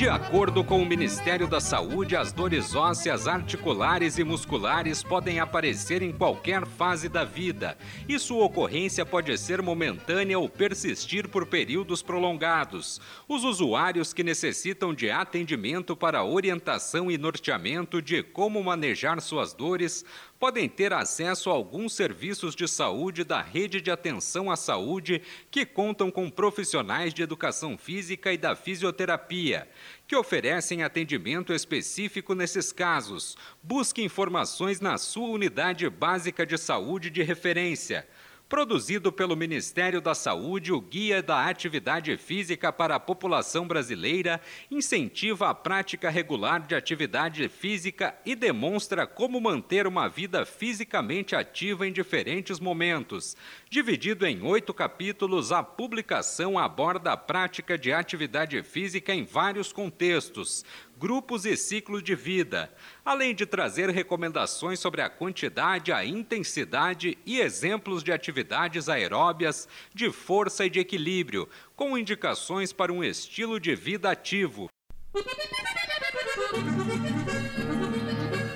De acordo com o Ministério da Saúde, as dores ósseas, articulares e musculares podem aparecer em qualquer fase da vida e sua ocorrência pode ser momentânea ou persistir por períodos prolongados. Os usuários que necessitam de atendimento para orientação e norteamento de como manejar suas dores podem ter acesso a alguns serviços de saúde da rede de atenção à saúde que contam com profissionais de educação física e da fisioterapia, que oferecem atendimento específico nesses casos. Busque informações na sua unidade básica de saúde de referência. Produzido pelo Ministério da Saúde, o Guia da Atividade Física para a População Brasileira incentiva a prática regular de atividade física e demonstra como manter uma vida fisicamente ativa em diferentes momentos. Dividido em oito capítulos, a publicação aborda a prática de atividade física em vários contextos grupos e ciclos de vida, além de trazer recomendações sobre a quantidade, a intensidade e exemplos de atividades aeróbias, de força e de equilíbrio, com indicações para um estilo de vida ativo.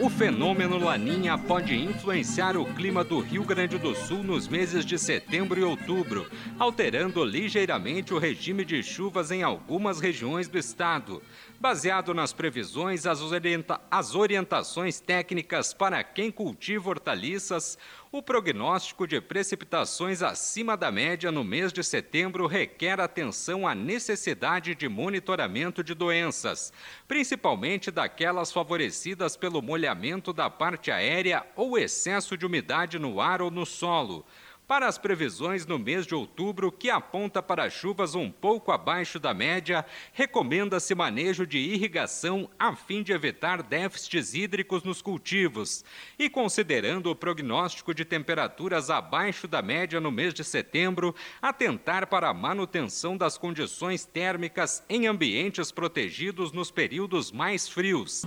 O fenômeno Laninha pode influenciar o clima do Rio Grande do Sul nos meses de setembro e outubro, alterando ligeiramente o regime de chuvas em algumas regiões do estado. Baseado nas previsões, as, orienta as orientações técnicas para quem cultiva hortaliças, o prognóstico de precipitações acima da média no mês de setembro requer atenção à necessidade de monitoramento de doenças, principalmente daquelas favorecidas pelo molhamento da parte aérea ou excesso de umidade no ar ou no solo para as previsões no mês de outubro, que aponta para chuvas um pouco abaixo da média, recomenda-se manejo de irrigação a fim de evitar déficits hídricos nos cultivos. E considerando o prognóstico de temperaturas abaixo da média no mês de setembro, atentar para a manutenção das condições térmicas em ambientes protegidos nos períodos mais frios.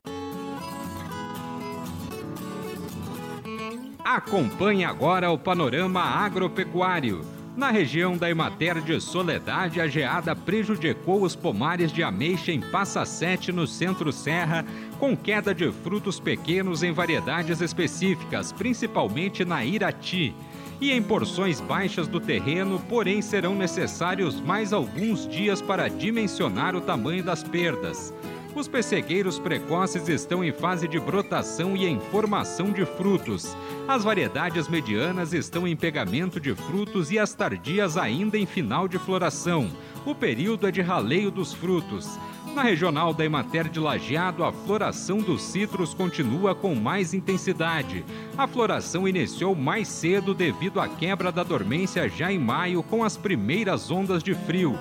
Acompanhe agora o panorama agropecuário. Na região da Emater de Soledade, a geada prejudicou os pomares de ameixa em Passa Sete, no centro-serra, com queda de frutos pequenos em variedades específicas, principalmente na Irati. E em porções baixas do terreno, porém serão necessários mais alguns dias para dimensionar o tamanho das perdas. Os pessegueiros precoces estão em fase de brotação e em formação de frutos. As variedades medianas estão em pegamento de frutos e as tardias ainda em final de floração. O período é de raleio dos frutos. Na regional da Emater de Lajeado, a floração dos citros continua com mais intensidade. A floração iniciou mais cedo devido à quebra da dormência já em maio com as primeiras ondas de frio.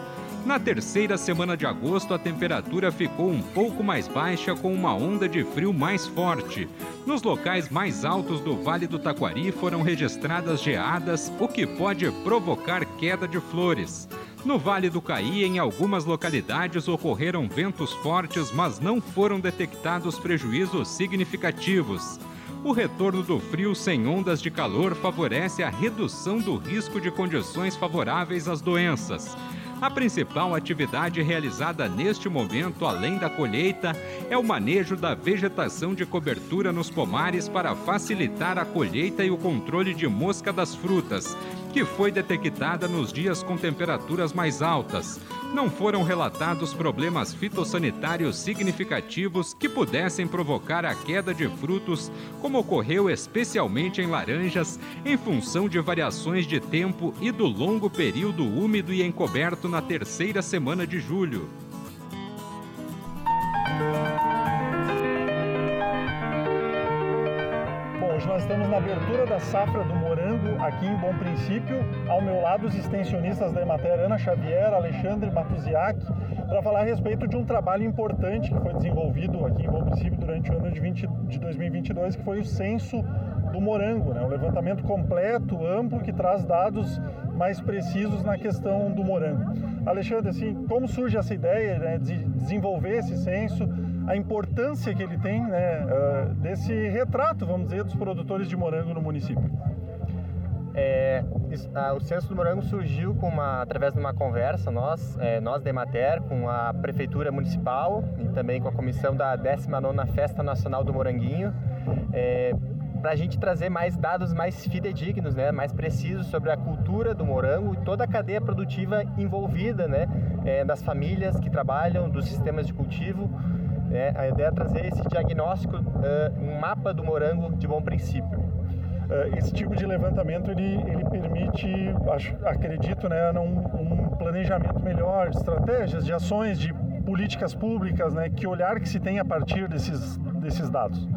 Na terceira semana de agosto, a temperatura ficou um pouco mais baixa, com uma onda de frio mais forte. Nos locais mais altos do Vale do Taquari foram registradas geadas, o que pode provocar queda de flores. No Vale do Caí, em algumas localidades ocorreram ventos fortes, mas não foram detectados prejuízos significativos. O retorno do frio sem ondas de calor favorece a redução do risco de condições favoráveis às doenças. A principal atividade realizada neste momento, além da colheita, é o manejo da vegetação de cobertura nos pomares para facilitar a colheita e o controle de mosca das frutas, que foi detectada nos dias com temperaturas mais altas. Não foram relatados problemas fitossanitários significativos que pudessem provocar a queda de frutos, como ocorreu especialmente em laranjas, em função de variações de tempo e do longo período úmido e encoberto na terceira semana de julho. Na abertura da safra do morango aqui em Bom Princípio. Ao meu lado, os extensionistas da Emater, Ana Xavier, Alexandre Matuziak. para falar a respeito de um trabalho importante que foi desenvolvido aqui em Bom Princípio durante o ano de, 20, de 2022, que foi o censo do morango, né? um levantamento completo, amplo, que traz dados mais precisos na questão do morango. Alexandre, assim, como surge essa ideia né, de desenvolver esse censo, a importância que ele tem né, uh, desse retrato, vamos dizer, dos produtores de morango no município? É, o censo do morango surgiu uma, através de uma conversa, nós, é, nós da com a Prefeitura Municipal e também com a comissão da 19ª Festa Nacional do Moranguinho, é, para a gente trazer mais dados mais fidedignos, né, mais precisos sobre a cultura do morango e toda a cadeia produtiva envolvida, né, é, das famílias que trabalham, dos sistemas de cultivo. Né, a ideia é trazer esse diagnóstico, uh, um mapa do morango de bom princípio. Uh, esse tipo de levantamento ele, ele permite, acho, acredito, né, um, um planejamento melhor de estratégias, de ações, de políticas públicas, né? Que olhar que se tem a partir desses, desses dados?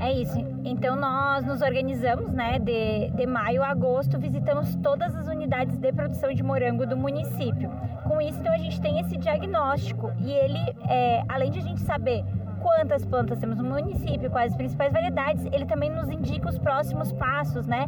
É isso. Então nós nos organizamos, né? De, de maio a agosto, visitamos todas as unidades de produção de morango do município. Com isso, então a gente tem esse diagnóstico e ele, é, além de a gente saber quantas plantas temos no município, quais as principais variedades, ele também nos indica os próximos passos, né?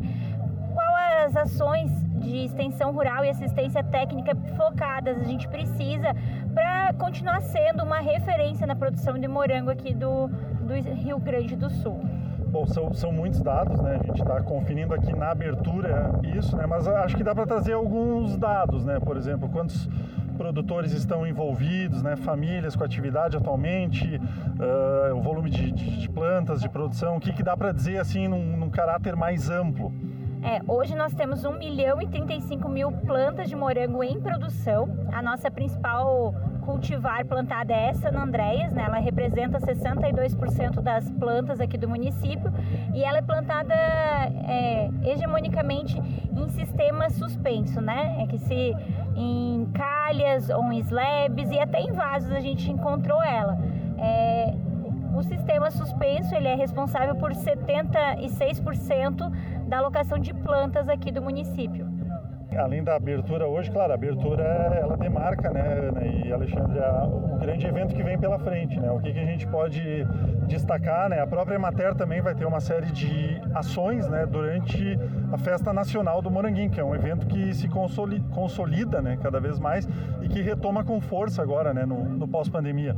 Quais as ações de extensão rural e assistência técnica focadas a gente precisa para continuar sendo uma referência na produção de morango aqui do, do Rio Grande do Sul. Bom, são, são muitos dados, né? A gente está conferindo aqui na abertura isso, né? Mas acho que dá para trazer alguns dados, né? Por exemplo, quantos produtores estão envolvidos, né? Famílias com atividade atualmente, uh, o volume de, de, de, plantas, de produção, o que, que dá para dizer assim num, num caráter mais amplo? É, hoje nós temos 1 milhão e 35 mil plantas de morango em produção. A nossa principal cultivar plantada é San Andréas, né? ela representa 62% das plantas aqui do município e ela é plantada é, hegemonicamente em sistema suspenso, né? É que se em calhas ou em slabs e até em vasos a gente encontrou ela. É, o sistema suspenso ele é responsável por 76% da alocação de plantas aqui do município. Além da abertura hoje, claro, a abertura ela demarca, né, e Alexandre, o grande evento que vem pela frente, né? O que, que a gente pode destacar, né? A própria Emater também vai ter uma série de ações, né, durante a Festa Nacional do Moranguinho, que é um evento que se consolida, né, cada vez mais e que retoma com força agora, né, no, no pós-pandemia.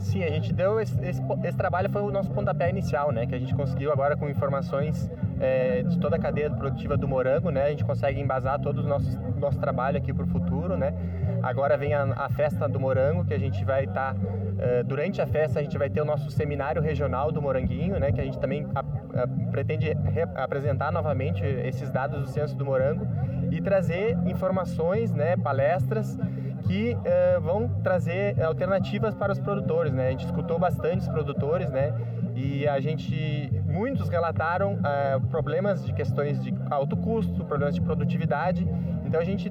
Sim, a gente deu esse, esse, esse, trabalho foi o nosso pontapé inicial, né? Que a gente conseguiu agora com informações é, de toda a cadeia produtiva do morango, né? A gente consegue embasar todo o nosso, nosso trabalho aqui para o futuro, né? Agora vem a, a, festa do morango, que a gente vai estar, tá, é, durante a festa a gente vai ter o nosso seminário regional do moranguinho, né? Que a gente também a, a, pretende apresentar novamente esses dados do censo do morango e trazer informações, né? Palestras que uh, vão trazer alternativas para os produtores, né? A gente escutou bastante os produtores, né? E a gente, muitos relataram uh, problemas de questões de alto custo, problemas de produtividade. Então a gente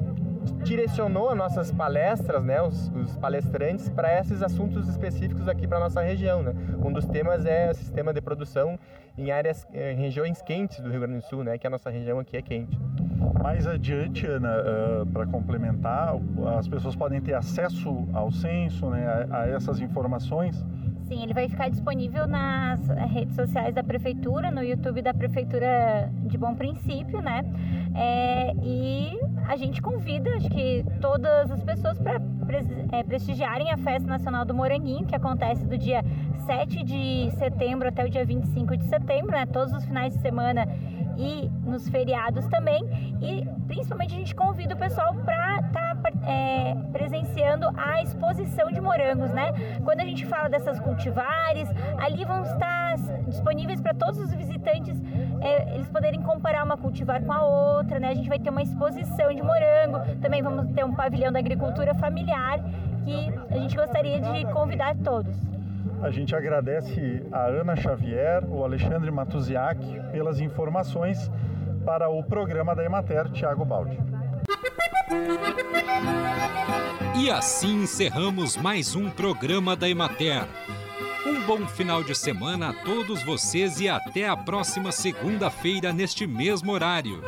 direcionou as nossas palestras, né, os, os palestrantes, para esses assuntos específicos aqui para nossa região. Né? Um dos temas é o sistema de produção em áreas, em regiões quentes do Rio Grande do Sul, né, que a nossa região aqui é quente. Mais adiante, Ana, uh, para complementar, as pessoas podem ter acesso ao censo, né, a, a essas informações Sim, ele vai ficar disponível nas redes sociais da prefeitura, no YouTube da prefeitura de Bom Princípio, né? É, e a gente convida, acho que todas as pessoas para é, prestigiarem a Festa Nacional do Moranguinho, que acontece do dia 7 de setembro até o dia 25 de setembro, né? Todos os finais de semana e nos feriados também. E principalmente a gente convida o pessoal para estar tá, é, presenciando a exposição de morangos, né? Quando a gente fala dessas cultivares, ali vão estar disponíveis para todos os visitantes é, eles poderem comparar uma cultivar com a outra, né? A gente vai ter uma exposição de morango, também vamos ter um pavilhão da agricultura familiar que a gente gostaria de convidar todos. A gente agradece a Ana Xavier, o Alexandre Matuziak pelas informações para o programa da Emater Tiago Baldi. E assim encerramos mais um programa da Emater. Um bom final de semana a todos vocês e até a próxima segunda-feira neste mesmo horário.